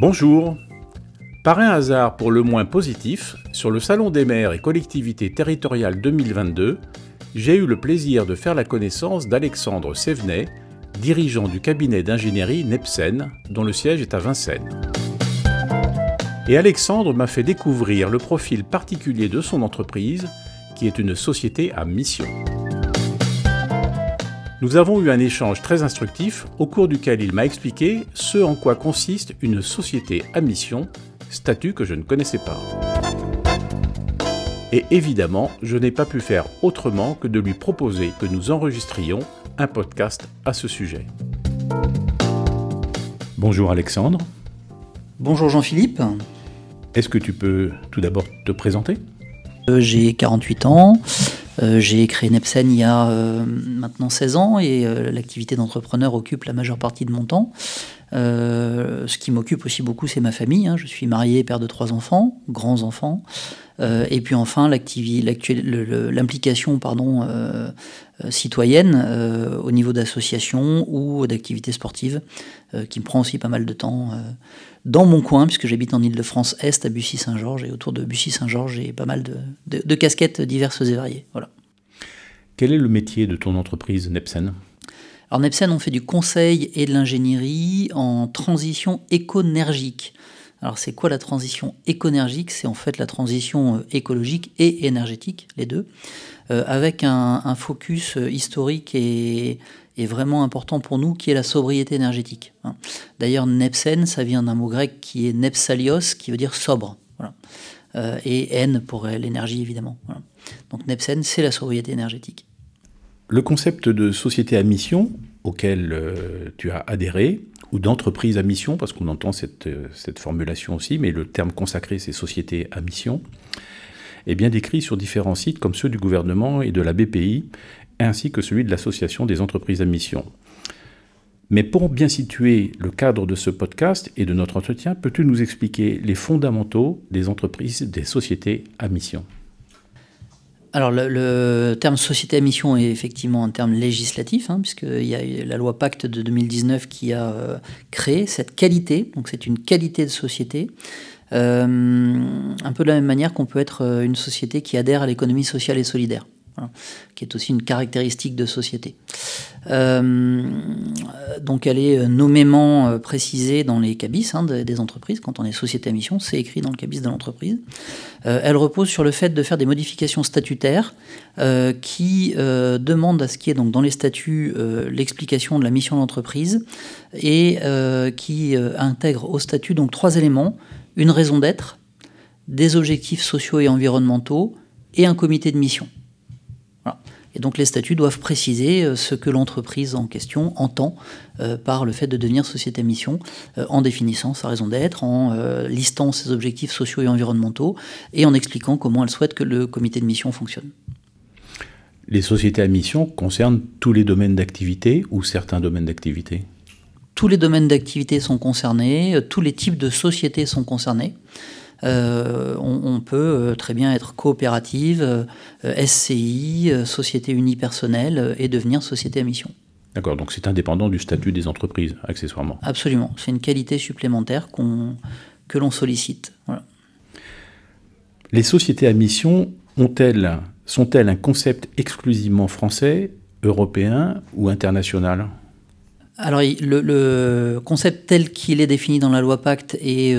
Bonjour. Par un hasard pour le moins positif, sur le Salon des maires et collectivités territoriales 2022, j'ai eu le plaisir de faire la connaissance d'Alexandre Sévenet, dirigeant du cabinet d'ingénierie Nepsen, dont le siège est à Vincennes. Et Alexandre m'a fait découvrir le profil particulier de son entreprise, qui est une société à mission. Nous avons eu un échange très instructif au cours duquel il m'a expliqué ce en quoi consiste une société à mission, statut que je ne connaissais pas. Et évidemment, je n'ai pas pu faire autrement que de lui proposer que nous enregistrions un podcast à ce sujet. Bonjour Alexandre. Bonjour Jean-Philippe. Est-ce que tu peux tout d'abord te présenter? Euh, J'ai 48 ans. Euh, j'ai créé Nepsen il y a euh, maintenant 16 ans et euh, l'activité d'entrepreneur occupe la majeure partie de mon temps. ce qui m'occupe aussi beaucoup, c'est ma famille. Hein. Je suis marié, père de trois enfants, grands enfants. Et puis enfin, l'implication pardon, citoyenne au niveau d'associations ou d'activités sportives, qui me prend aussi pas mal de temps dans mon coin, puisque j'habite en Ile-de-France Est, à Bussy-Saint-Georges, et autour de Bussy-Saint-Georges, j'ai pas mal de, de, casquettes diverses et variées. Voilà. Quel est le métier de ton entreprise Nepsen? Alors Nepsen, on fait du conseil et de l'ingénierie en transition éconergique. Alors c'est quoi la transition éconergique? C'est en fait la transition euh, écologique et énergétique, les deux, euh, avec un, focus euh, historique et, vraiment important pour nous, qui est la sobriété énergétique. Hein. D'ailleurs, Nepsen, ça vient d'un mot grec qui est nepsalios, qui veut dire sobre. et N pour l'énergie, évidemment. Donc Nepsen, c'est la sobriété énergétique. Le concept de société à mission auquel tu as adhéré, ou d'entreprise à mission, parce qu'on entend cette, euh, cette, formulation aussi, mais le terme consacré, c'est société à mission, est bien décrit sur différents sites comme ceux du gouvernement et de la BPI, ainsi que celui de l'Association des entreprises à mission. Mais pour bien situer le cadre de ce podcast et de notre entretien, peux-tu nous expliquer les fondamentaux des entreprises, des sociétés à mission? Alors le, terme société à mission est effectivement un terme législatif, hein, puisqu'il y a la loi Pacte de 2019 qui a euh, créé cette qualité, donc c'est une qualité de société, euh, un peu de la même manière qu'on peut être euh, une société qui adhère à l'économie sociale et solidaire. Hein, qui est aussi une caractéristique de société. Euh, donc elle est nommément euh, précisée dans les cabis hein, des, entreprises. Quand on est société à mission, c'est écrit dans le cabis de l'entreprise. Euh, elle repose sur le fait de faire des modifications statutaires qui demandent à ce qui est donc dans les statuts l'explication de la mission de l'entreprise et qui intègre au statut donc trois éléments une raison d'être, des objectifs sociaux et environnementaux et un comité de mission. Et donc les statuts doivent préciser euh, ce que l'entreprise en question entend euh, par le fait de devenir société à mission, euh, en définissant sa raison d'être, en listant ses objectifs sociaux et environnementaux, et en expliquant comment elle souhaite que le comité de mission fonctionne. Les sociétés à mission concernent tous les domaines d'activité ou certains domaines d'activité? Tous les domaines d'activité sont concernés, tous les types de sociétés sont concernés. Euh, on, peut euh, très bien être coopérative, euh, SCI, société unipersonnelle et devenir société à mission. D'accord, donc c'est indépendant du statut des entreprises, accessoirement. Absolument, c'est une qualité supplémentaire que l'on sollicite. Les sociétés à mission ont-elles, sont-elles un concept exclusivement français, européen ou international? Alors le, concept tel qu'il est défini dans la loi Pacte est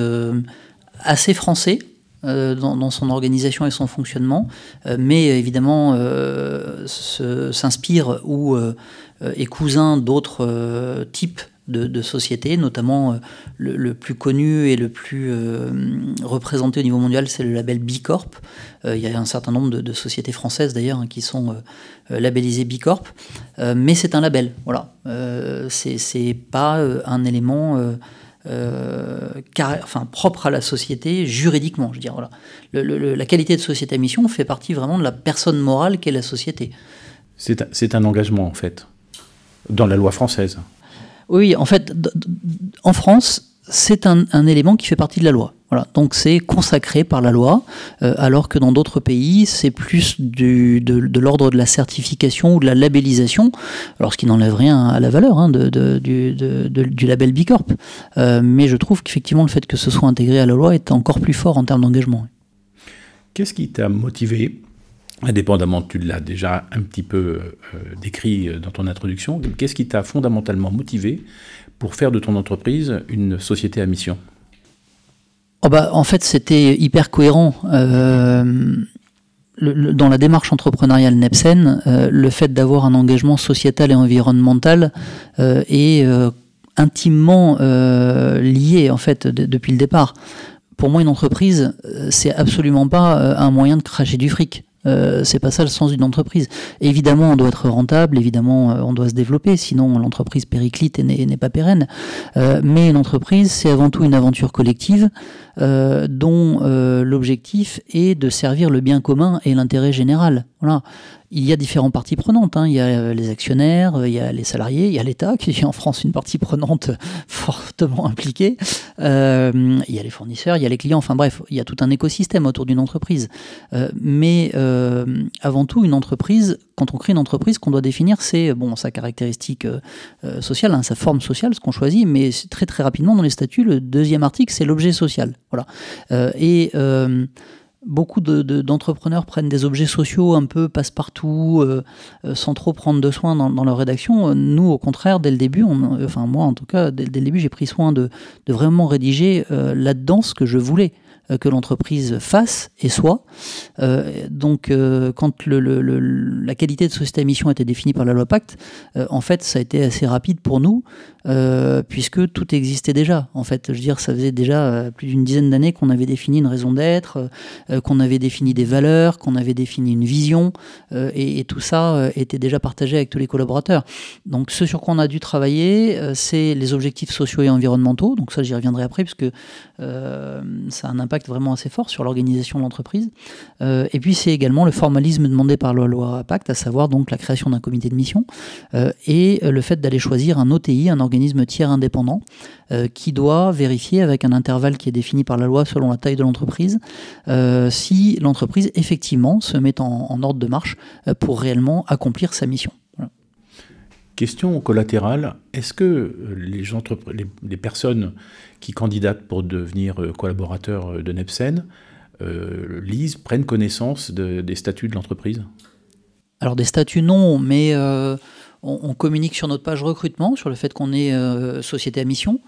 assez français. Euh, dans, son organisation et son fonctionnement, euh, mais évidemment euh, s'inspire ou est cousin d'autres types de, sociétés, notamment le, plus connu et le plus représenté au niveau mondial, c'est le label B Corp. il y a un certain nombre de, sociétés françaises d'ailleurs hein, qui sont labellisées B Corp, mais c'est un label, voilà. c'est pas un élément euh, enfin, propre à la société juridiquement. Je veux dire, voilà. la qualité de société à mission fait partie vraiment de la personne morale qu'est la société. C'est un engagement, en fait, dans la loi française. Oui, en fait, en France, c'est un, élément qui fait partie de la loi. Voilà. Donc c'est consacré par la loi, euh, alors que dans d'autres pays, c'est plus de, l'ordre de la certification ou de la labellisation, alors ce qui n'enlève rien à la valeur hein, du, label Bicorp. Euh, mais je trouve qu'effectivement, le fait que ce soit intégré à la loi est encore plus fort en termes d'engagement. Qu'est-ce qui t'a motivé indépendamment, tu l'as déjà un petit peu euh, décrit dans ton introduction, qu'est-ce qui t'a fondamentalement motivé pour faire de ton entreprise une société à mission oh bah, En fait, c'était hyper cohérent. Euh, dans la démarche entrepreneuriale Nepsen, euh, le fait d'avoir un engagement sociétal et environnemental euh, est intimement lié en fait depuis le départ. Pour moi, une entreprise, c'est absolument pas un moyen de cracher du fric. Euh, c'est pas ça le sens d'une entreprise. Évidemment, on doit être rentable, évidemment, euh, on doit se développer, sinon l'entreprise périclite et n'est pas pérenne. Euh, mais une c'est avant tout une aventure collective dont l'objectif est de servir le bien commun et l'intérêt général. Voilà il y a différentes parties prenantes. Hein. Il y a euh, les actionnaires, euh, il y a les salariés, il y a l'État, qui est en France une partie prenante fortement impliquée. Euh, il y a les fournisseurs, il y a les clients. Enfin bref, il y a tout un écosystème autour d'une entreprise. mais avant tout, une entreprise, quand on crée une entreprise, qu'on doit définir, c'est bon sa caractéristique sociale, hein, sa forme sociale, ce qu'on choisit. Mais très très rapidement dans les statuts, le deuxième article, c'est l'objet social. Voilà. et Beaucoup d'entrepreneurs prennent des objets sociaux un peu passe-partout, euh, euh, sans trop prendre de soin dans, leur rédaction. Nous, au contraire, dès le début, enfin moi en tout cas, dès, le début, j'ai pris soin de, vraiment rédiger euh, là-dedans ce que je voulais. Euh, que l'entreprise fasse et soit. Euh, donc, euh, quand la qualité de société à mission été définie par la loi Pacte, en fait, ça a été assez rapide pour nous, puisque tout existait déjà. En fait, je veux dire, ça faisait déjà plus d'une dizaine d'années qu'on avait défini une raison d'être, qu'on avait défini des valeurs, qu'on avait défini une vision, et, tout ça était déjà partagé avec tous les collaborateurs. Donc, ce sur quoi on a dû travailler, c'est les objectifs sociaux et environnementaux. Donc ça, j'y reviendrai après, puisque ça a un impact vraiment assez fort sur l'organisation de l'entreprise. Euh, et puis c'est également le formalisme demandé par la loi Pacte, à savoir donc la création d'un comité de mission euh, et le fait d'aller choisir un OTI, un organisme tiers indépendant, euh, qui doit vérifier avec un intervalle qui est défini par la loi selon la taille de l'entreprise, si l'entreprise effectivement se met en, ordre de marche pour réellement accomplir sa mission. Question collatérale, est-ce que les, les, personnes qui candidatent pour devenir euh, collaborateurs euh, de Nepsen euh, lisent, prennent connaissance des statuts de l'entreprise? Alors des statuts non, mais on, communique sur notre page recrutement sur le fait qu'on est société à mission.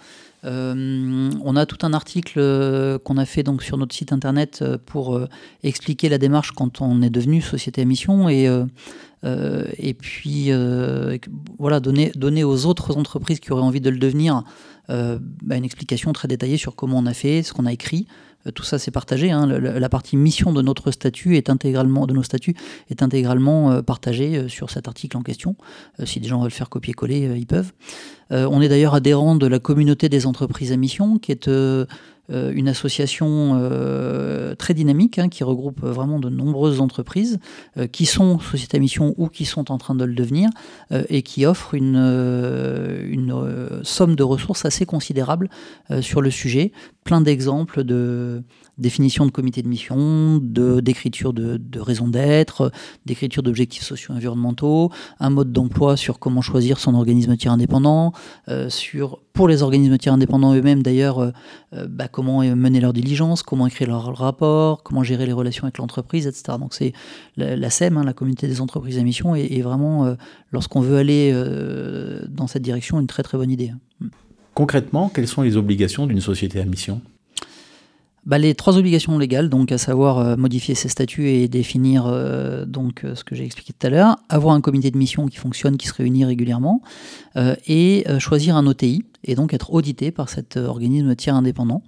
on a tout un article qu'on a fait donc sur notre site internet pour expliquer la démarche quand on est devenu société à mission et puis voilà donner aux autres entreprises qui auraient envie de le devenir euh, bah, une explication très détaillée sur comment on a fait, ce qu'on a écrit. Euh, tout ça, c'est partagé. Hein. La, partie mission de notre statut est intégralement, de nos statuts est intégralement euh, partagée sur cet article en question. si des gens veulent faire copier-coller, ils peuvent. On est d'ailleurs adhérent de la communauté des entreprises à mission, qui est euh, une association euh, très dynamique hein, qui regroupe vraiment de nombreuses entreprises euh, qui sont sociétés à mission ou qui sont en train de le devenir et qui offre une, somme de ressources assez considérable sur le sujet. Plein d'exemples de définition de comité de mission, de d'écriture de, de raison d'être, d'écriture d'objectifs sociaux environnementaux, un mode d'emploi sur comment choisir son organisme tiers indépendant, euh, sur pour les organismes tiers indépendants eux-mêmes d'ailleurs, euh, euh, bah, comment mener leur diligence, comment écrire leur rapport, comment gérer les relations avec l'entreprise, etc. Donc c'est la, SEM, hein, la communauté des entreprises à mission, est, vraiment, lorsqu'on veut aller dans cette direction, une très très bonne idée. Concrètement, quelles sont les obligations d'une société à mission? Bah, les trois obligations légales, donc à savoir euh, modifier ses statuts et définir euh, donc euh, ce que j'ai expliqué tout à l'heure, avoir un comité de mission qui fonctionne, qui se réunit régulièrement, et choisir un OTI et donc être audité par cet organisme tiers indépendant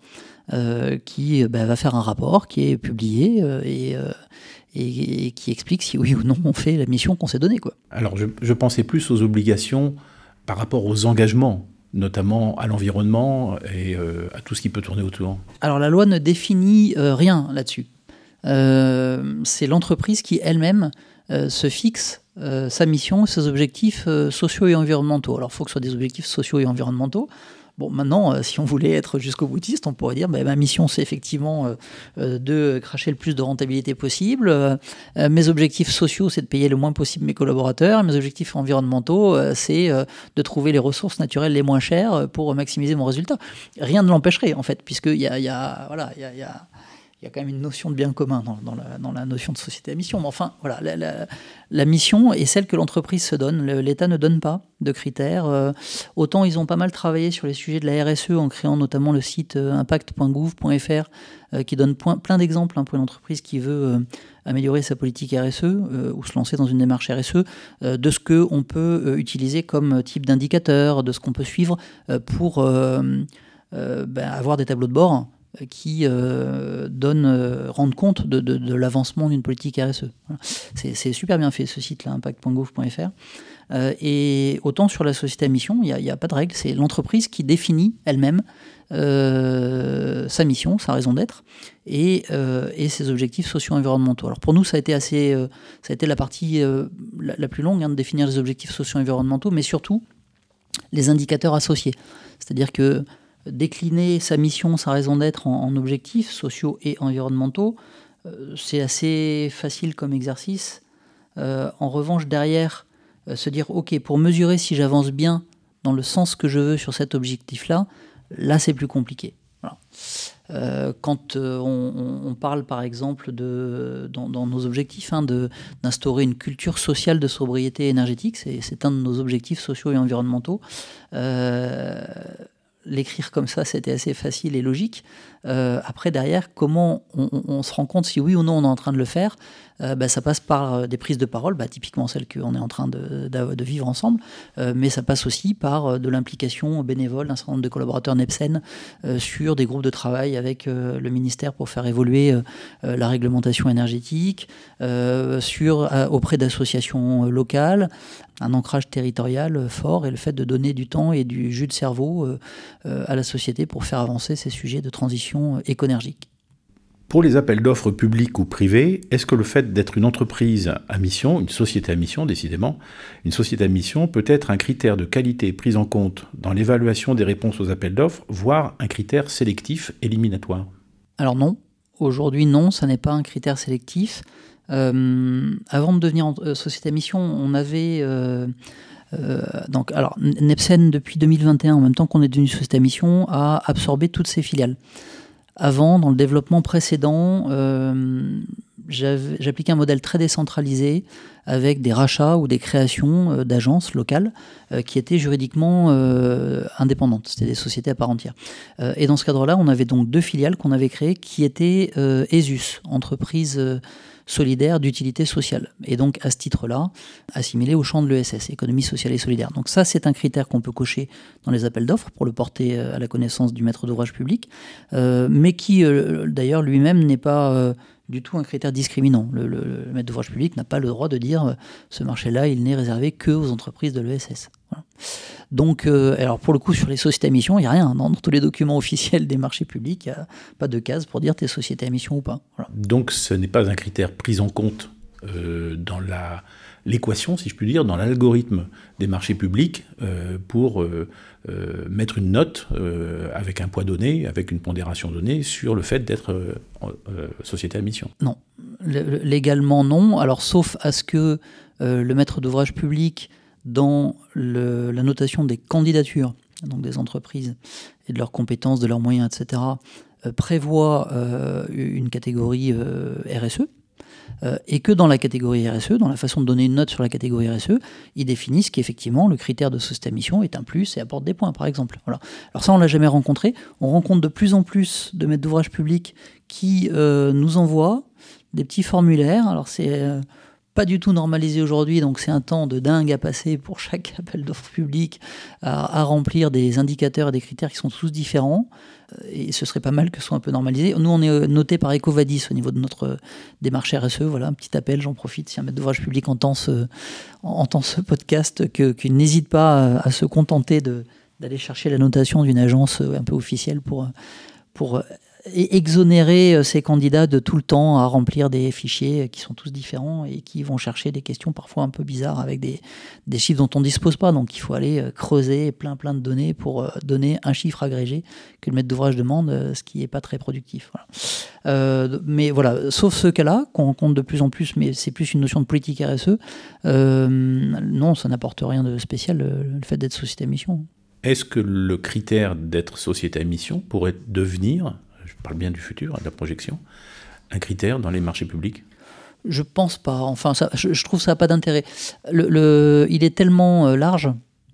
qui bah, va faire un rapport qui est publié et, et, qui explique si oui ou non on fait la mission qu'on s'est donnée. Alors je pensais plus aux obligations par rapport aux engagements notamment à l'environnement et euh, à tout ce qui peut tourner autour Alors la loi ne définit euh, rien là-dessus. Euh, c'est l'entreprise qui elle-même se fixe sa mission, ses objectifs sociaux et environnementaux. Alors il faut que ce soit des objectifs sociaux et environnementaux. Bon, maintenant, si on voulait être jusqu'au boutiste, on pourrait dire, bah, ma mission, c'est effectivement de cracher le plus de rentabilité possible. mes objectifs sociaux, c'est de payer le moins possible mes collaborateurs. Mes objectifs environnementaux, c'est de trouver les ressources naturelles les moins chères pour maximiser mon résultat. Rien ne l'empêcherait, en fait, puisqu'il y y a, voilà, il y y a il y a quand même une notion de bien commun dans, la, notion de société à mission. Mais enfin, voilà, la, mission est celle que l'entreprise se donne. L'État ne donne pas de critères. Euh, autant ils ont pas mal travaillé sur les sujets de la RSE en créant notamment le site euh, impact.gouv.fr euh, qui donne plein d'exemples hein, pour une entreprise qui veut améliorer sa politique RSE ou se lancer dans une démarche RSE, de ce qu'on peut utiliser comme type d'indicateur, de ce qu'on peut suivre pour ben, avoir des tableaux de bord qui euh, donne, euh, rendent compte de, l'avancement d'une politique RSE. C'est super bien fait ce site-là, impact.gouv.fr. Euh, et autant sur la société à mission, il n'y a, pas de règle, c'est l'entreprise qui définit elle-même sa mission, sa raison d'être et, ses objectifs socio-environnementaux. Alors pour nous, ça a été, assez, ça a été la partie la, plus longue hein, de définir les objectifs socio-environnementaux, mais surtout les indicateurs associés. C'est-à-dire que décliner sa mission, sa raison d'être en, objectifs sociaux et environnementaux, euh, c'est assez facile comme exercice. Euh, en revanche, derrière, euh, se dire, OK, pour mesurer si j'avance bien dans le sens que je veux sur cet objectif-là, là, c'est plus compliqué. quand on, parle par exemple de, dans, nos objectifs hein, d'instaurer une culture sociale de sobriété énergétique, c'est un de nos objectifs sociaux et environnementaux l'écrire comme ça, c'était assez facile et logique. Euh, après, derrière, comment on, se rend compte si oui ou non on est en train de le faire euh, bah, Ça passe par euh, des prises de parole, bah, typiquement celles qu'on est en train de, vivre ensemble, mais ça passe aussi par de l'implication bénévole d'un certain nombre de collaborateurs NEPSEN sur des groupes de travail avec le ministère pour faire évoluer la réglementation énergétique, auprès d'associations locales, un ancrage territorial fort et le fait de donner du temps et du jus de cerveau à la société pour faire avancer ces sujets de transition éconergique. Pour les appels d'offres publics ou privés, est-ce que le fait d'être une entreprise à mission, une société à mission décidément, une société à mission peut être un critère de qualité pris en compte dans l'évaluation des réponses aux appels d'offres, voire un critère sélectif éliminatoire? Alors non, aujourd'hui non, ça n'est pas un critère sélectif. Euh, avant de devenir euh, société à mission, on avait... Euh, donc, alors, Nepsen, depuis 2021, en même temps qu'on est devenu société à mission, a absorbé toutes ses filiales. Avant, dans le développement précédent, euh, j'appliquais un modèle très décentralisé avec des rachats ou des créations euh, d'agences locales euh, qui étaient juridiquement indépendantes. C'était des sociétés à part entière. et dans ce cadre-là, on avait donc deux filiales qu'on avait créées qui étaient ESUS, entreprise solidaire d'utilité sociale. Et donc, à ce titre-là, assimilé au champ de l'ESS, économie sociale et solidaire. Donc ça, c'est un critère qu'on peut cocher dans les appels d'offres pour le porter euh, à la connaissance du maître d'ouvrage public, euh, mais qui, euh, d'ailleurs, lui-même n'est pas du tout un critère discriminant. Le, maître d'ouvrage public n'a pas le droit de dire ce marché-là, il n'est réservé que aux entreprises de l'ESS. Donc, euh, alors pour le coup, sur les sociétés à mission, il n'y a rien. Dans, tous les documents officiels des marchés publics, il n'y a pas de case pour dire tes sociétés à mission ou pas. Donc, ce n'est pas un critère pris en compte euh, dans la l'équation, si je puis dire, dans l'algorithme des marchés publics euh, pour mettre une note avec un poids donné, avec une pondération donnée sur le fait d'être société à mission. Non, légalement non. Alors sauf à ce que le maître d'ouvrage public dans la notation des candidatures, donc des entreprises et de leurs compétences, de leurs moyens, etc., euh, prévoit euh, une catégorie euh, et que dans la catégorie RSE, dans la façon de donner une note sur la catégorie RSE, ils définissent qu'effectivement le critère de société à est un plus et apporte des points, par exemple. Voilà. Alors ça, on l'a jamais rencontré. On rencontre de plus en plus de maîtres d'ouvrage publics qui nous envoient des petits formulaires. Alors c'est pas du tout normalisé aujourd'hui, donc c'est un temps de dingue à passer pour chaque appel d'offres public à, remplir des indicateurs et des critères qui sont tous différents. Euh, et ce serait pas mal que ce soit un peu normalisé. Nous, on est euh, noté par Ecovadis au niveau de notre démarche RSE. Voilà, un petit appel, j'en profite. Si un maître d'ouvrage public entend ce, entend ce podcast, qu'il n'hésite pas à, se contenter d'aller chercher la notation d'une agence un peu officielle pour, pour exonérer ces candidats de tout le temps à remplir des fichiers qui sont tous différents et qui vont chercher des questions parfois un peu bizarres avec des, des chiffres dont on ne dispose pas. Donc il faut aller creuser plein plein de données pour donner un chiffre agrégé que le maître d'ouvrage demande, ce qui n'est pas très productif. mais voilà, sauf ce cas-là, qu'on rencontre de plus en plus, mais c'est plus une notion de politique RSE, non, ça n'apporte rien de spécial le, fait d'être société à mission. Est-ce que le critère d'être société à mission pourrait devenir, je parle bien du futur, de la projection, un critère dans les marchés publics? Je pense pas. Enfin, ça, je, trouve ça pas d'intérêt. Il est tellement euh, large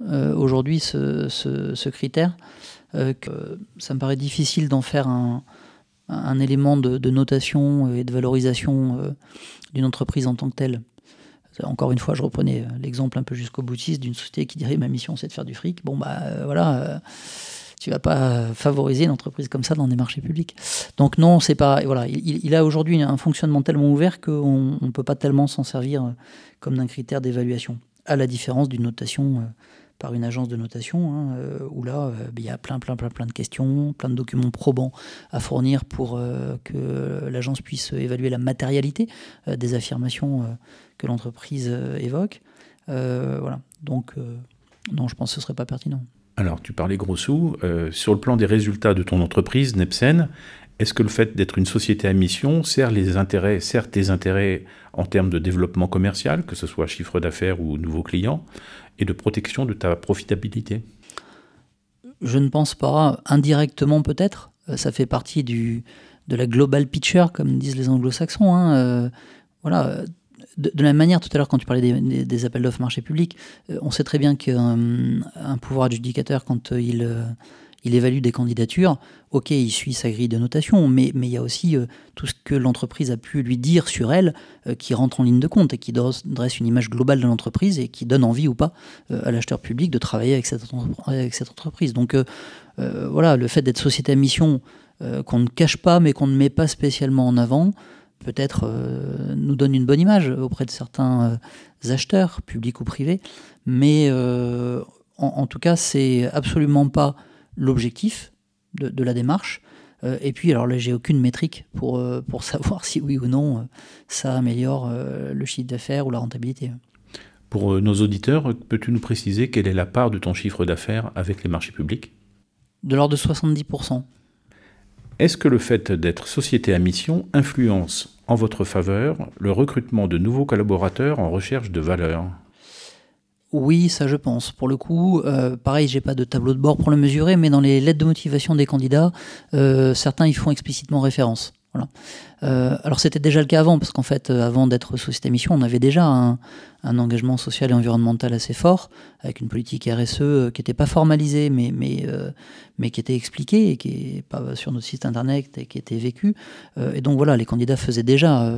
euh, aujourd'hui ce, critère euh, que ça me paraît difficile d'en faire un, élément de, notation et de valorisation d'une entreprise en tant que telle. Encore une fois, je reprenais l'exemple un peu jusqu'au boutiste d'une société qui dirait ma mission c'est de faire du fric. Bon, bah voilà, tu vas pas favoriser une entreprise comme ça dans des marchés publics. Donc non, c'est pas. Voilà, il, a aujourd'hui un fonctionnement tellement ouvert qu'on ne peut pas tellement s'en servir euh, comme d'un critère d'évaluation, à la différence d'une notation par une agence de notation, hein, où là, il y a plein, plein, plein, plein de questions, plein de documents probants à fournir pour que l'agence puisse évaluer la matérialité des affirmations que l'entreprise euh, évoque. Euh, voilà. Donc, euh, non, je pense que ce serait pas pertinent. Alors, tu parlais gros sous. sur le plan des résultats de ton entreprise, Nepsen, est-ce que le fait d'être une société à mission sert les intérêts, sert tes intérêts en termes de développement commercial, que ce soit chiffre d'affaires ou nouveaux clients, et de protection de ta profitabilité? Je ne pense pas. Indirectement, peut-être. Ça fait partie de la global picture, comme disent les anglo-saxons. Hein. voilà, de, la même manière, tout à l'heure, quand tu parlais des, appels d'offres marché public, euh, on sait très bien qu'un un pouvoir adjudicateur, quand euh, il, euh, il évalue des candidatures, ok, il suit sa grille de notation, mais, mais il y a aussi tout ce que l'entreprise a pu lui dire sur elle qui rentre en ligne de compte et qui dresse une image globale de l'entreprise et qui donne envie ou pas à l'acheteur public de travailler avec cette, avec cette entreprise. Donc voilà, le fait d'être société à mission qu'on ne cache pas mais qu'on ne met pas spécialement en avant, peut-être euh, nous donne une bonne image auprès de certains euh, acheteurs, publics ou privés, mais euh, en, tout cas, c'est absolument pas l'objectif de, la démarche. et puis, alors là, j'ai aucune métrique pour, pour savoir si oui ou non ça améliore le chiffre d'affaires ou la rentabilité. Pour nos auditeurs, peux-tu nous préciser quelle est la part de ton chiffre d'affaires avec les marchés publics? De l'ordre de 70%. Est-ce que le fait d'être société à mission influence en votre faveur le recrutement de nouveaux collaborateurs en recherche de valeur? Oui, ça je pense. Pour le coup, euh, pareil, j'ai pas de tableau de bord pour le mesurer, mais dans les lettres de motivation des candidats, euh, certains y font explicitement référence. Euh, alors c'était déjà le cas avant, parce qu'en fait, euh, avant d'être société mission, on avait déjà un, engagement social et environnemental assez fort, avec une politique RSE euh, qui n'était pas formalisée, mais, mais, mais qui était expliquée, et qui est pas sur notre site internet, et qui était vécue. et donc voilà, les candidats faisaient déjà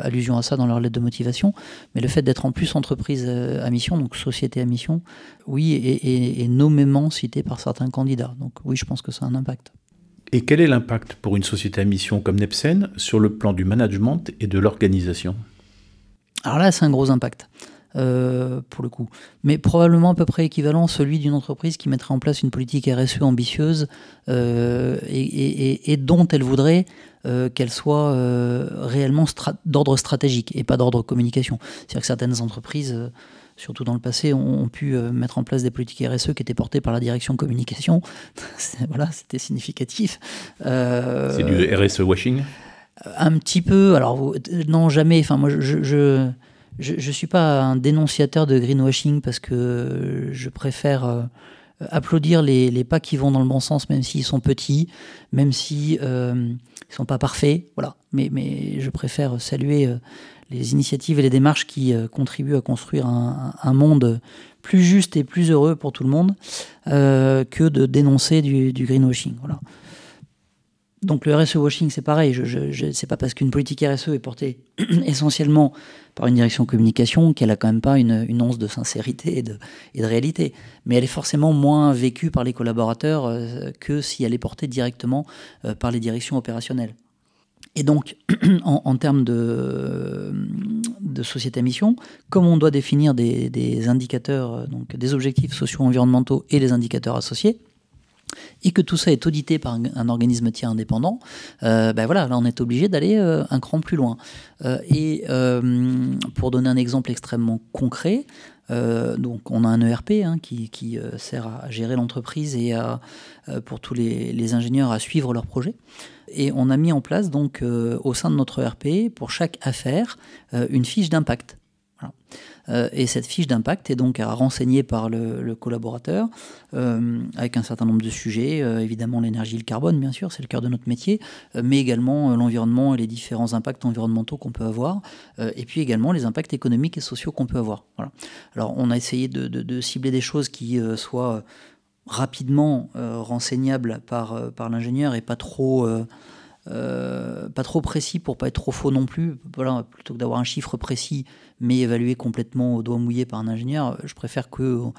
allusion à ça dans leur lettre de motivation, mais le fait d'être en plus entreprise à mission, donc société à mission, oui, est, est nommément cité par certains candidats. Donc oui, je pense que ça a un impact. Et quel est l'impact pour une société à mission comme Nepsen sur le plan du management et de l'organisation? Alors là, c'est un gros impact. Euh, pour le coup. Mais probablement à peu près équivalent à celui d'une entreprise qui mettrait en place une politique RSE ambitieuse euh, et, dont elle voudrait euh, qu'elle soit réellement d'ordre stratégique et pas d'ordre communication. C'est-à-dire que certaines entreprises surtout dans le passé, ont, pu euh, mettre en place des politiques RSE qui étaient portées par la direction communication. voilà, c'était significatif. Euh, c'est du RSE washing? Un petit peu. Alors, non, jamais. Enfin, moi, je, je je, suis pas un dénonciateur de greenwashing parce que je préfère euh, applaudir les, les, pas qui vont dans le bon sens, même s'ils sont petits, même s'ils ne sont pas parfaits. Voilà. Mais, mais je préfère saluer les initiatives et les démarches qui euh, contribuent à construire un, monde plus juste et plus heureux pour tout le monde euh, que de dénoncer du, greenwashing. Donc le RSE washing, c'est pareil. Je, je, c'est pas parce qu'une politique RSE est portée essentiellement par une direction communication qu'elle a quand même pas une, once de sincérité et de, et de, réalité. Mais elle est forcément moins vécue par les collaborateurs euh, que si elle est portée directement par les directions opérationnelles. Et donc, en, termes de, société à mission, comme on doit définir des, indicateurs, donc des objectifs socio-environnementaux et les indicateurs associés, et que tout ça est audité par un, organisme tiers indépendant, ben voilà, là on est obligé d'aller un cran plus loin. et pour donner un exemple extrêmement concret, donc on a un ERP hein, qui, sert à gérer l'entreprise et pour tous les, les, ingénieurs à suivre leurs projets. Et on a mis en place donc au sein de notre ERP pour chaque affaire une fiche d'impact. Euh, et cette fiche d'impact est donc à renseigner par le, collaborateur euh, avec un certain nombre de sujets, euh, évidemment l'énergie le carbone, bien sûr, c'est le cœur de notre métier, mais également l'environnement et les différents impacts environnementaux qu'on peut avoir, et puis également les impacts économiques et sociaux qu'on peut avoir. Alors on a essayé de cibler des choses qui soient rapidement renseignables par, par l'ingénieur et pas trop euh, pas trop précis pour pas être trop faux non plus. Plutôt que d'avoir un chiffre précis mais évalué complètement au doigt mouillé par un ingénieur, je préfère qu'on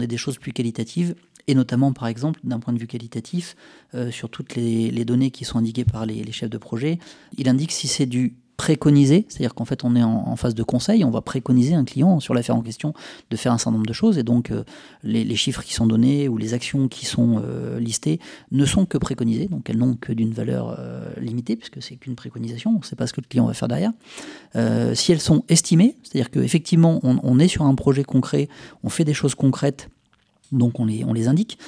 ait des choses plus qualitatives et notamment par exemple d'un point de vue qualitatif euh, sur toutes les, données qui sont indiquées par les chefs de projet. Il indique si c'est du préconiser, c'est-à-dire qu'en fait on est en, phase de conseil, on va préconiser un client sur l'affaire en question de faire un certain nombre de choses, et donc euh, les, chiffres qui sont donnés ou les actions qui sont euh, listées ne sont que préconisées, donc elles n'ont que d'une valeur euh, limitée, puisque c'est qu'une préconisation, on ne sait pas ce que le client va faire derrière. si elles sont estimées, c'est-à-dire qu'effectivement on, on est sur un projet concret, on fait des choses concrètes, donc on les, on les indique,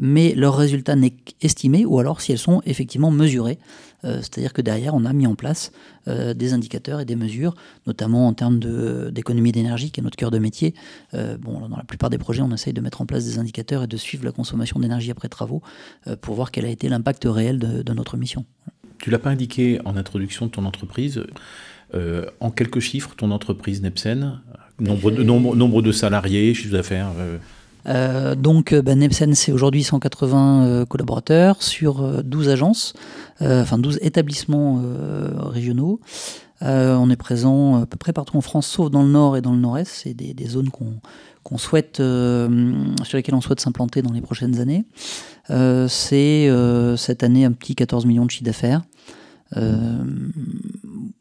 mais leur résultat n'est qu'estimé, ou alors si elles sont effectivement mesurées, c'est-à-dire que derrière on a mis en place euh, des indicateurs et des mesures, notamment en termes d'économie d'énergie, qui est notre cœur de métier. bon, dans la plupart des projets, on essaye de mettre en place des indicateurs et de suivre la consommation d'énergie après travaux pour voir quel a été l'impact réel de, notre mission. Tu l'as pas indiqué en introduction de ton entreprise. en quelques chiffres, ton entreprise Nepsen, nombre de, nombre, nombre de salariés, chiffre d'affaires euh, donc ben, Nepsen, c'est aujourd'hui 180 euh, collaborateurs sur 12 agences, enfin 12 établissements régionaux. on est présent à peu près partout en France, sauf dans le nord et dans le nord-est. C'est des, zones qu'on souhaite, sur lesquelles on souhaite s'implanter dans les prochaines années. c'est cette année un petit 14 millions de chiffre d'affaires.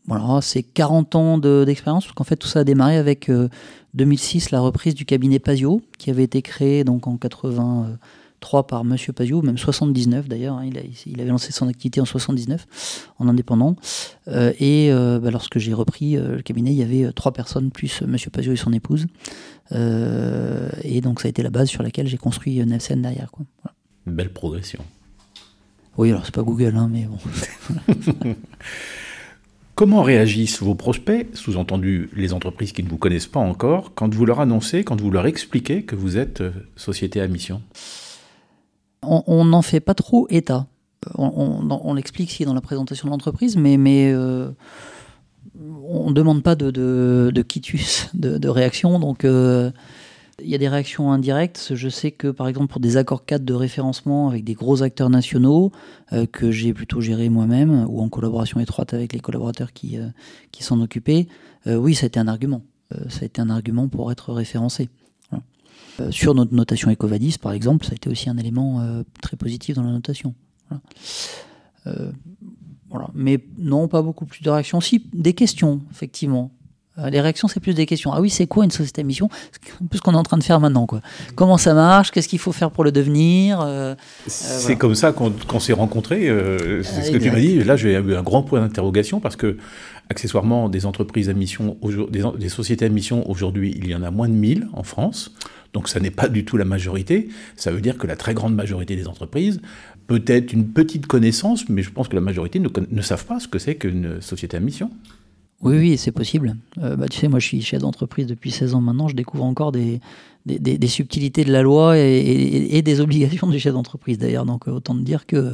voilà, c'est 40 ans d'expérience, parce qu'en fait tout ça a démarré avec 2006, la reprise du cabinet Pazio, qui avait été créé donc en 83 par Monsieur Pazio, même 79 d'ailleurs. Hein, il, avait lancé son activité en 79 en indépendant. Euh, et euh, bah, lorsque j'ai repris euh, le cabinet, il y avait trois personnes plus Monsieur Pazio et son épouse. et donc ça a été la base sur laquelle j'ai construit Nelsen derrière. Quoi. Une belle progression. Oui, alors c'est pas Google, hein, mais bon. Comment réagissent vos prospects, sous-entendu les entreprises qui ne vous connaissent pas encore, quand vous leur annoncez, quand vous leur expliquez que vous êtes euh, société à mission? On n'en fait pas trop état. On, l'explique ici dans la présentation de l'entreprise, mais, euh, on ne demande pas de, de, quitus, de, réaction. Donc, euh, il y a des réactions indirectes. Je sais que, par exemple, pour des accords cadres de référencement avec des gros acteurs nationaux, euh, que j'ai plutôt géré moi-même, ou en collaboration étroite avec les collaborateurs qui, euh, qui s'en occupaient, euh, oui, ça a été un argument. ça a été un argument pour être référencé. sur notre notation Ecovadis, par exemple, ça a été aussi un élément très positif dans la notation. Voilà. Mais non, pas beaucoup plus de réactions. Si, des questions, effectivement. Euh, les réactions, c'est plus des questions. Ah oui, c'est quoi une société à mission C'est un peu ce qu'on est en train de faire maintenant. Quoi. Comment ça marche Qu'est-ce qu'il faut faire pour le devenir euh, euh, C'est comme ça qu'on s'est rencontrés. c'est ce que tu m'as dit. Là, j'ai eu un grand point d'interrogation parce que, accessoirement, des entreprises à mission, des, des sociétés à mission, aujourd'hui, il y en a moins de 1000 en France. Donc ça n'est pas du tout la majorité. Ça veut dire que la très grande majorité des entreprises, peut-être une petite connaissance, mais je pense que la majorité ne, ne savent pas ce que c'est qu'une société à mission. Oui, oui, c'est possible. Euh, bah, tu sais, moi, je suis chef d'entreprise depuis 16 ans maintenant. Je découvre encore des, des, subtilités de la loi et, des obligations du chef d'entreprise, d'ailleurs. Donc, autant te dire que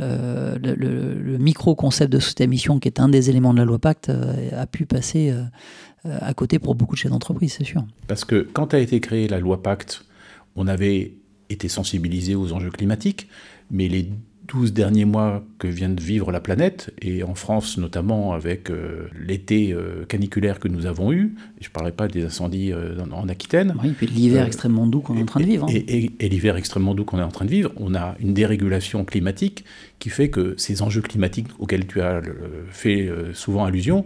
euh, le, micro-concept de sous mission, qui est un des éléments de la loi Pacte, euh, a pu passer à côté pour beaucoup de chefs d'entreprise, c'est sûr. Parce que quand a été créée la loi Pacte, on avait été sensibilisé aux enjeux climatiques, mais les 12 derniers mois que vient de vivre la planète, et en France notamment avec euh, l'été euh, caniculaire que nous avons eu, je ne parlerai pas des incendies euh, en, Aquitaine. Oui, puis l'hiver extrêmement doux qu'on est en train de vivre. Hein. Et, l'hiver extrêmement doux qu'on est en train de vivre, on a une dérégulation climatique qui fait que ces enjeux climatiques auxquels tu as fait souvent allusion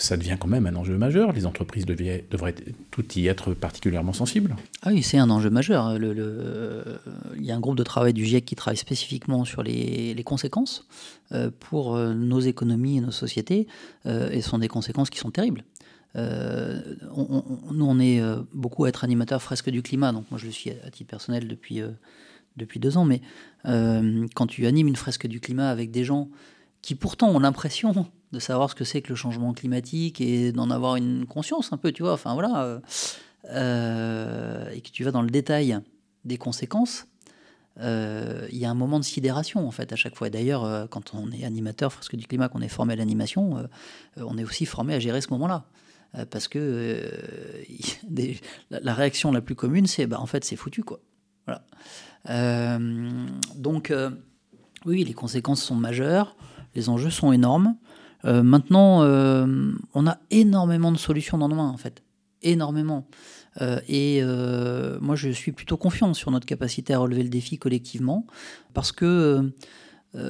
ça devient quand même un enjeu majeur. Les entreprises devraient, devraient tout y être particulièrement sensibles. Ah oui, c'est un enjeu majeur. Il y a un groupe de travail du GIEC qui travaille spécifiquement sur les, conséquences euh, pour euh, nos économies et nos sociétés, euh, et ce sont des conséquences qui sont terribles. nous, on est beaucoup à être animateurs fresque du climat, donc moi je le suis à titre personnel depuis, depuis deux ans, mais quand tu animes une fresque du climat avec des gens qui pourtant ont l'impression de savoir ce que c'est que le changement climatique et d'en avoir une conscience un peu, tu vois, enfin voilà, euh, euh, et que tu vas dans le détail des conséquences, euh, il y a un moment de sidération en fait à chaque fois. D'ailleurs, quand on est animateur fresque du climat, qu'on est formé à l'animation, on est aussi formé à gérer ce moment-là. parce que la, réaction la plus commune, c'est bah, en fait c'est foutu quoi. Voilà. Donc oui, les conséquences sont majeures, les enjeux sont énormes. Euh, maintenant, euh, on a énormément de solutions dans nos mains, en fait. Énormément. Euh, et moi, je suis plutôt confiant sur notre capacité à relever le défi collectivement, parce que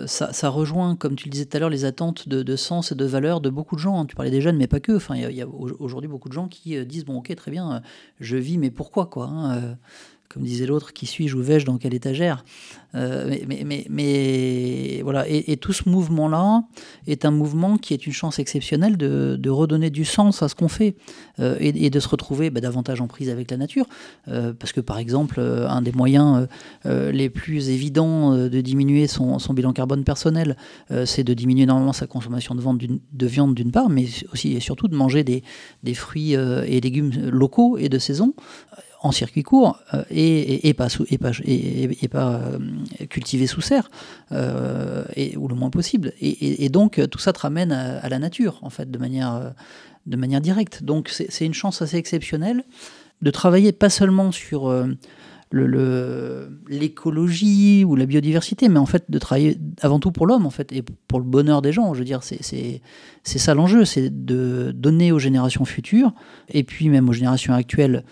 ça, rejoint, comme tu le disais tout à l'heure, les attentes de, sens et de valeur de beaucoup de gens. Hein. Tu parlais des jeunes, mais pas que. Enfin, il y a, aujourd'hui beaucoup de gens qui disent bon, ok, très bien, je vis, mais pourquoi quoi hein, comme disait l'autre, qui suis-je ou vais-je dans quelle étagère? Euh, mais, voilà, et, tout ce mouvement-là est un mouvement qui est une chance exceptionnelle de, redonner du sens à ce qu'on fait euh, et, de se retrouver bah, davantage en prise avec la nature. Euh, parce que par exemple, un des moyens les plus évidents de diminuer son, bilan carbone personnel, c'est de diminuer normalement sa consommation de, viande d'une part, mais aussi et surtout de manger des fruits et légumes locaux et de saison en circuit court euh, et, pas, sous, et pas, et, pas euh, cultivé sous serre, euh, ou le moins possible. Et, donc tout ça te ramène à, la nature, en fait, de manière, de manière directe. Donc c'est une chance assez exceptionnelle de travailler pas seulement sur l'écologie ou la biodiversité, mais en fait de travailler avant tout pour l'homme en fait et pour le bonheur des gens. Je veux dire, c'est ça l'enjeu, c'est de donner aux générations futures et puis même aux générations actuelles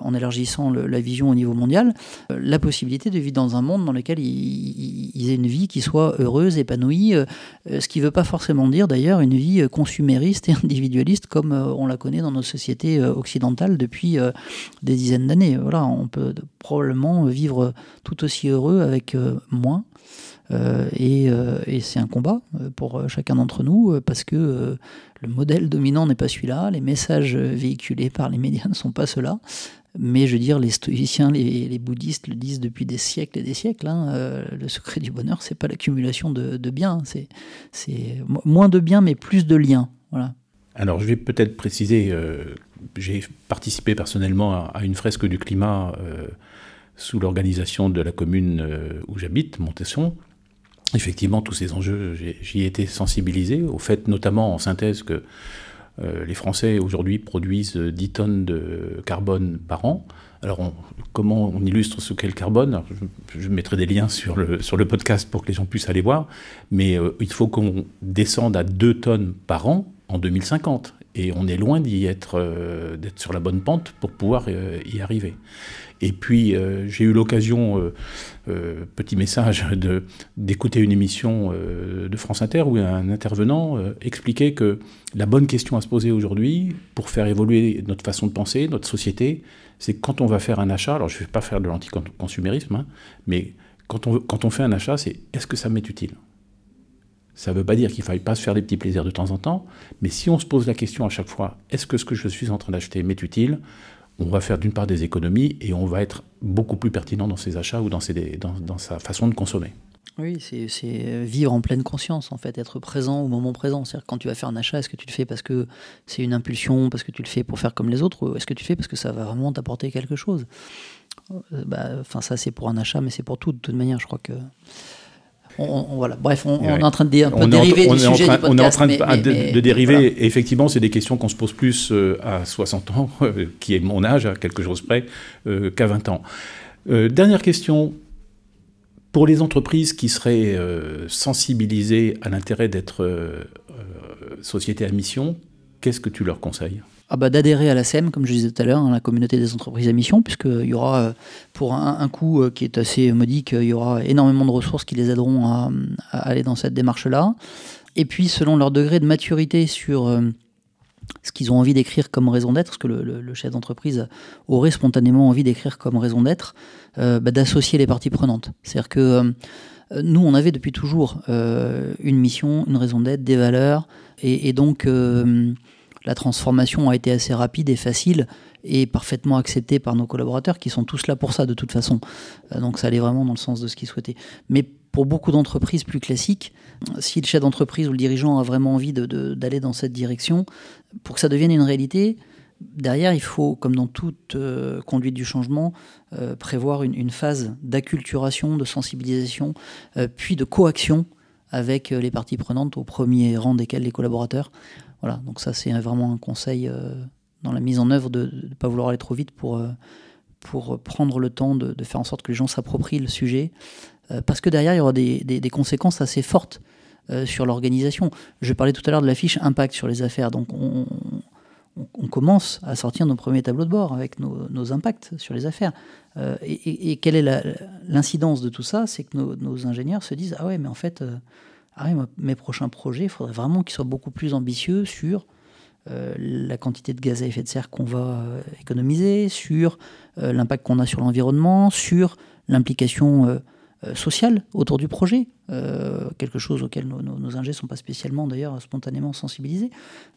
en élargissant la vision au niveau mondial, euh, la possibilité de vivre dans un monde dans lequel ils, aient une vie qui soit heureuse, épanouie, euh, ce qui ne veut pas forcément dire d'ailleurs une vie consumériste et individualiste comme on la connaît dans nos sociétés occidentales depuis des dizaines d'années. Voilà, on peut probablement vivre tout aussi heureux avec moins. Et, et c'est un combat pour chacun d'entre nous parce que le modèle dominant n'est pas celui-là, les messages véhiculés par les médias ne sont pas ceux-là. Mais je veux dire, les stoïciens, les, bouddhistes le disent depuis des siècles et des siècles. Hein, euh, le secret du bonheur, c'est pas l'accumulation de, biens, c'est moins de biens, mais plus de liens. Voilà. Alors, je vais peut-être préciser, euh, j'ai participé personnellement à, une fresque du climat euh, sous l'organisation de la commune où j'habite, Montesson effectivement, tous ces enjeux, j'y ai été sensibilisé, au fait notamment en synthèse que euh, les Français aujourd'hui produisent 10 tonnes de carbone par an. Alors, comment on illustre ce qu'est le carbone? Je, mettrai des liens sur le, sur le podcast pour que les gens puissent aller voir, mais euh, il faut qu'on descende à 2 tonnes par an en 2050. Et on est loin d'y être, euh, d'être sur la bonne pente pour pouvoir y arriver. Et puis, euh, j'ai eu l'occasion, euh, euh, petit message, d'écouter une émission de France Inter où un intervenant expliquait que la bonne question à se poser aujourd'hui pour faire évoluer notre façon de penser, notre société, c'est quand on va faire un achat, alors je ne vais pas faire de l'anticonsumérisme, hein, mais quand on, quand on fait un achat, c'est est-ce que ça m'est utile? Ça ne veut pas dire qu'il ne faille pas se faire des petits plaisirs de temps en temps, mais si on se pose la question à chaque fois, est-ce que ce que je suis en train d'acheter m'est utile? On va faire d'une part des économies et on va être beaucoup plus pertinent dans ses achats ou dans, sa façon de consommer. Oui, c'est vivre en pleine conscience, en fait, être présent au moment présent. C'est-à-dire quand tu vas faire un achat, est-ce que tu le fais parce que c'est une impulsion, parce que tu le fais pour faire comme les autres, ou est-ce que tu le fais parce que ça va vraiment t'apporter quelque chose? Euh, bah, Enfin, ça c'est pour un achat, mais c'est pour tout. De toute manière, je crois que voilà. Bref, on, est en train de un peu dériver du sujet du podcast, On est en train de, dériver. Et effectivement, c'est des questions qu'on se pose plus euh, à 60 ans, euh, qui est mon âge, à quelque chose près, euh, qu'à 20 ans. dernière question. Pour les entreprises qui seraient sensibilisées à l'intérêt d'être société à mission, qu'est-ce que tu leur conseilles? Ah bah, d'adhérer à la SEM, comme je disais tout à l'heure, hein, la communauté des entreprises à mission, puisqu'il y aura, euh, pour un, coût euh, qui est assez modique, il y aura énormément de ressources qui les aideront à, aller dans cette démarche-là. Et puis, selon leur degré de maturité sur, euh, ce qu'ils ont envie d'écrire comme raison d'être, ce que le, chef d'entreprise aurait spontanément envie d'écrire comme raison d'être, bah, d'associer les parties prenantes. C'est-à-dire que nous, on avait depuis toujours une mission, une raison d'être, des valeurs, et donc la transformation a été assez rapide et facile et parfaitement acceptée par nos collaborateurs qui sont tous là pour ça de toute façon. Euh, donc ça allait vraiment dans le sens de ce qu'ils souhaitaient. Mais pour beaucoup d'entreprises plus classiques, si le chef d'entreprise ou le dirigeant a vraiment envie d'aller dans cette direction, pour que ça devienne une réalité, derrière, il faut, comme dans toute euh, conduite du changement, euh, prévoir une, phase d'acculturation, de sensibilisation, puis de coaction avec les parties prenantes, au premier rang desquelles les collaborateurs, voilà, donc ça c'est vraiment un conseil euh, dans la mise en œuvre de ne pas vouloir aller trop vite pour, euh, pour prendre le temps de, faire en sorte que les gens s'approprient le sujet, euh, parce que derrière il y aura des, des, conséquences assez fortes sur l'organisation. Je parlais tout à l'heure de la fiche impact sur les affaires, donc on, commence à sortir nos premiers tableaux de bord avec nos, impacts sur les affaires. et, quelle est l'incidence de tout ça? C'est que nos, ingénieurs se disent ah ouais mais en fait ah mes prochains projets, il faudrait vraiment qu'ils soient beaucoup plus ambitieux sur euh, la quantité de gaz à effet de serre qu'on va euh, économiser, sur euh, l'impact qu'on a sur l'environnement, sur l'implication sociale autour du projet, quelque chose auquel nos, nos, ne sont pas spécialement d'ailleurs spontanément sensibilisés.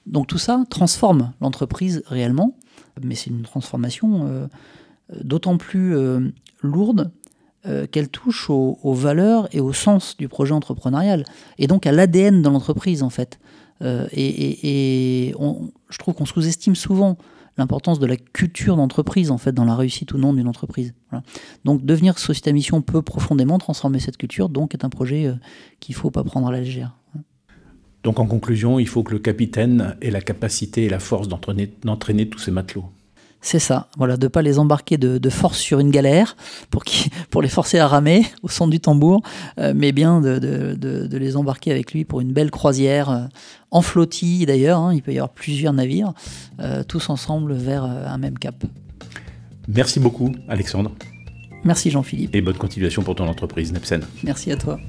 Donc tout ça transforme l'entreprise réellement, mais c'est une transformation d'autant plus lourde euh, qu'elle touche aux, valeurs et au sens du projet entrepreneurial, et donc à l'ADN de l'entreprise en fait. Euh, et, je trouve qu'on sous-estime souvent l'importance de la culture d'entreprise en fait dans la réussite ou non d'une entreprise. Donc devenir société à mission peut profondément transformer cette culture, donc est un projet euh, qu'il ne faut pas prendre à la légère. Donc en conclusion, il faut que le capitaine ait la capacité et la force d'entraîner tous ces matelots. C'est ça, voilà, de ne pas les embarquer de, force sur une galère pour, pour les forcer à ramer au son du tambour, euh, mais bien de, les embarquer avec lui pour une belle croisière, euh, en flottille d'ailleurs, hein, il peut y avoir plusieurs navires, euh, tous ensemble vers un même cap. Merci beaucoup Alexandre. Merci Jean-Philippe. Et bonne continuation pour ton entreprise Nepsen. Merci à toi.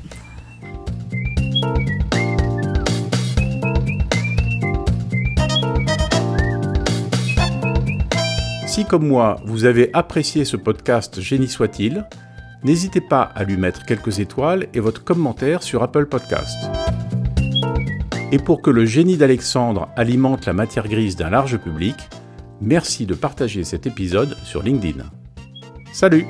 Si comme moi, vous avez apprécié ce podcast Génie soit-il, n'hésitez pas à lui mettre quelques étoiles et votre commentaire sur Apple Podcast. Et pour que le génie d'Alexandre alimente la matière grise d'un large public, merci de partager cet épisode sur LinkedIn. Salut